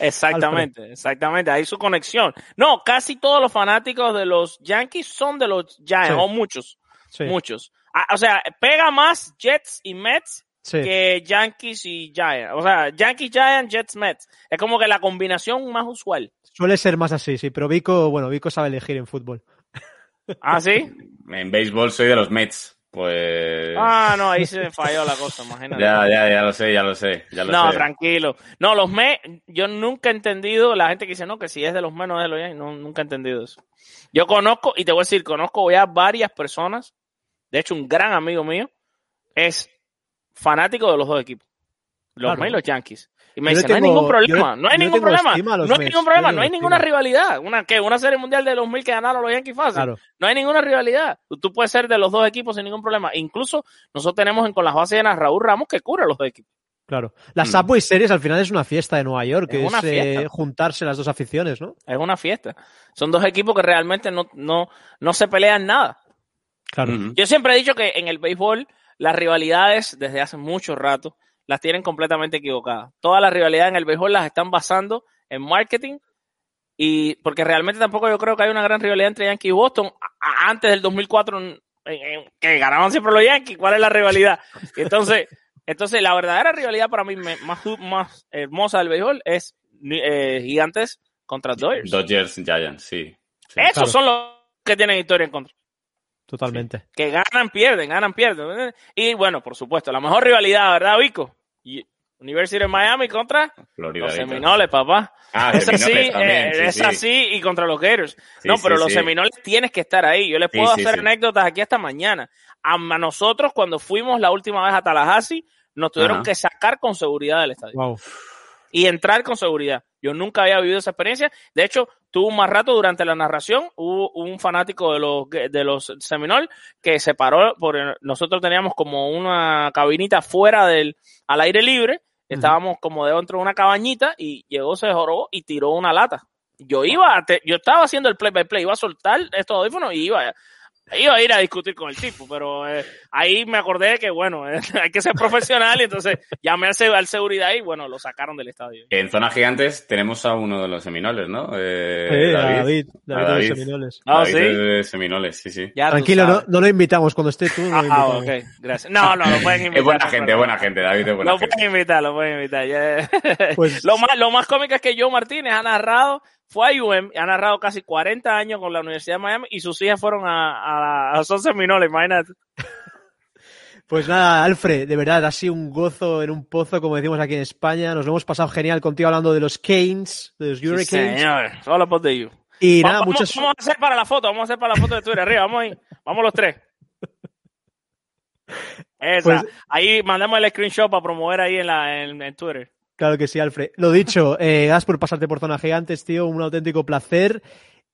Exactamente, exactamente, ahí su conexión. No, casi todos los fanáticos de los Yankees son de los Giants, Sí. o muchos, Sí, muchos. Ah, o sea, pega más Jets y Mets sí. que Yankees y Giants. O sea, Yankees, Giants, Jets, Mets. Es como que la combinación más usual. Suele ser más así, sí. Pero Vico, bueno, Vico sabe elegir en fútbol. ¿Ah, sí? En béisbol soy de los Mets. Pues. Ah, no, ahí se me falló la cosa, imagínate. Ya, ya, ya lo sé, ya lo sé. Ya lo no, sé. tranquilo. No, los Mets, yo nunca he entendido, la gente que dice, no, que si es de los Mets, no es de los Yankees, no, nunca he entendido eso. Yo conozco, y te voy a decir, conozco ya varias personas, de hecho un gran amigo mío, es fanático de los dos equipos, los Claro. Mets y los Yankees. Y me Yo dice, no hay ningún problema, yo no hay ningún problema, no hay Mets, ningún problema, le no hay ninguna estima. rivalidad. Una, ¿qué? Una serie mundial de los mil que ganaron los Yankees fácil. Claro. No hay ninguna rivalidad. Tú, puedes ser de los dos equipos sin ningún problema. Incluso nosotros tenemos en con las bases llenas Raúl Ramos que cura los dos equipos. Claro. La Subway Series al final es una fiesta de Nueva York, Es que una es eh, juntarse las dos aficiones, ¿no? Es una fiesta. Son dos equipos que realmente no, no, no se pelean nada. Claro. Yo siempre he dicho que en el béisbol las rivalidades desde hace mucho rato las tienen completamente equivocadas. Todas las rivalidades en el béisbol las están basando en marketing y porque realmente tampoco yo creo que hay una gran rivalidad entre Yankees y Boston antes del 2004 en- en- que ganaban siempre los Yankees. ¿Cuál es la rivalidad? Entonces, entonces la verdadera rivalidad para mí me- más, más hermosa del béisbol es eh, Gigantes contra Dodgers. Dodgers Giants, sí. sí. Esos Claro. son los que tienen historia en contra Totalmente. que ganan, pierden, ganan, pierden. Y bueno, por supuesto, la mejor rivalidad, ¿verdad, Vico? Y University of Miami contra Florida los. Seminoles, papá. Ah, es así, eh, sí, es sí. así y contra los Gators. Sí, no, sí, pero los sí. Seminoles tienes que estar ahí. Yo les puedo sí, hacer sí. anécdotas aquí hasta mañana. A, a nosotros, cuando fuimos la última vez a Tallahassee, nos tuvieron Ajá. que sacar con seguridad del estadio Wow. y entrar con seguridad. Yo nunca había vivido esa experiencia. De hecho, tuvo un más rato durante la narración. Hubo un fanático de los de los Seminole que se paró. Por, nosotros teníamos como una cabinita fuera del al aire libre. Estábamos como dentro de una cabañita y llegó, se joró y tiró una lata. Yo iba, a te- yo estaba haciendo el play by play, iba a soltar estos audífonos y iba, iba a ir a discutir con el tipo, pero eh, ahí me acordé que bueno, hay que ser profesional y entonces llamé al, al seguridad y bueno, lo sacaron del estadio. En Zona Gigantes tenemos a uno de los Seminoles, ¿no? Eh, Eh, a David, David, A de los David. Seminoles. Ah, David ¿sí? es de Seminoles, sí, sí. Ya Tranquilo, no, no lo invitamos. Cuando esté tú, no lo Ah, ah, ok, gracias. No, no, lo pueden invitar. Es buena no gente, problema. buena gente, David es buena Lo gente. pueden invitar, lo pueden invitar. ya. Pues- lo, más, lo más cómico es que Joe Martínez ha narrado, fue a UM, ha narrado casi 40 años con la Universidad de Miami y sus hijas fueron a, a, a son seminoles, imagínate. Pues nada, Alfred, de verdad, ha sido un gozo en un pozo, como decimos aquí en España. Nos lo hemos pasado genial contigo hablando de los Canes, de los Sí, Hurricanes. señor, solo por de you. y nada, vamos, muchas. vamos a hacer para la foto, vamos a hacer para la foto de Twitter, arriba, vamos ahí, vamos los tres. Esa, Pues- ahí mandamos el screenshot para promover ahí en, la, en, en Twitter. Claro que sí, Alfred. Lo dicho, eh, gracias por pasarte por Zona Gigantes, tío. Un auténtico placer.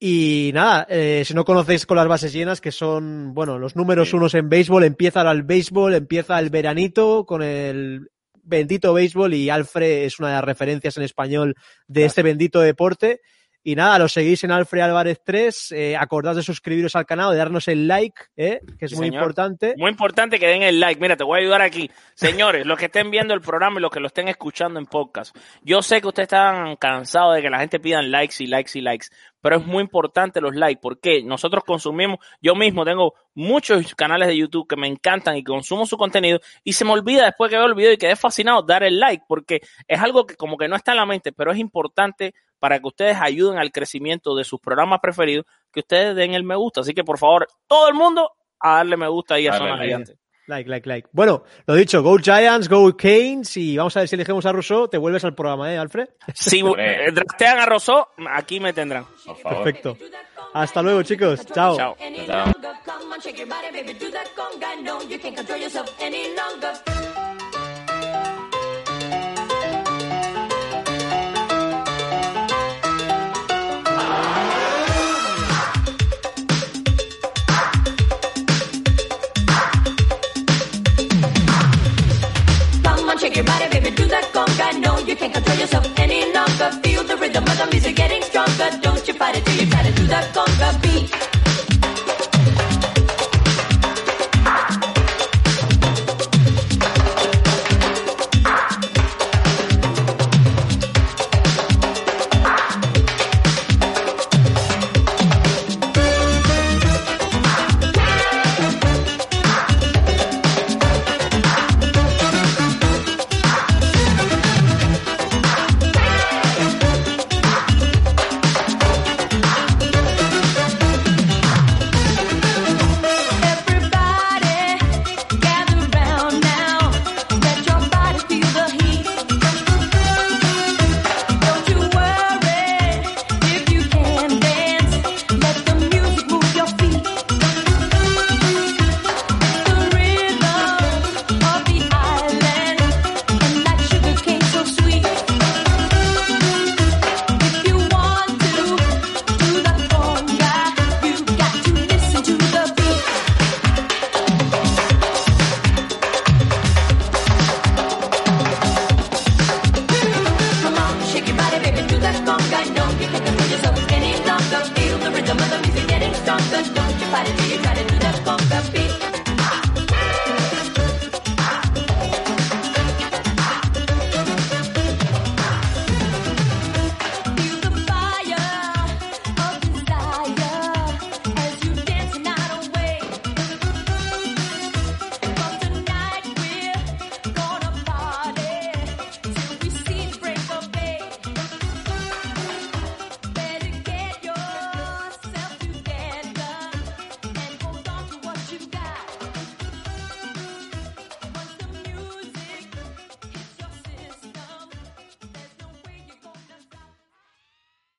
Y nada, eh, si no conocéis con las bases llenas, que son, bueno, los números Sí. unos en béisbol, empieza ahora el béisbol, empieza el veranito con el bendito béisbol y Alfred es una de las referencias en español de este bendito deporte. Y nada, lo seguís en Alfred Álvarez 3, eh, acordad de suscribiros al canal, de darnos el like, eh, que es Sí, muy señor. importante. Muy importante que den el like. Mira, te voy a ayudar aquí. Señores, los que estén viendo el programa y los que lo estén escuchando en podcast. Yo sé que ustedes están cansados de que la gente pidan likes y likes y likes, pero es muy importante los likes porque nosotros consumimos, yo mismo tengo muchos canales de YouTube que me encantan y consumo su contenido y se me olvida después que veo el video y quedé fascinado dar el like porque es algo que como que no está en la mente, pero es importante para que ustedes ayuden al crecimiento de sus programas preferidos, que ustedes den el me gusta. Así que por favor, todo el mundo a darle me gusta ahí a Dale Zona. Gigante. Like, like, like. Bueno, lo dicho, Go Giants, Go Canes y vamos a ver si elegimos a Rousseau. Te vuelves al programa, ¿eh, Alfred? Si eh, draftean a Rosó, aquí me tendrán. Por favor. Perfecto. Hasta luego, chicos. Chao. Chao. shake your body, baby, do that conga. No, you can't control yourself any longer. Feel the rhythm of the music getting stronger. Don't you fight it till you try to do that conga beat.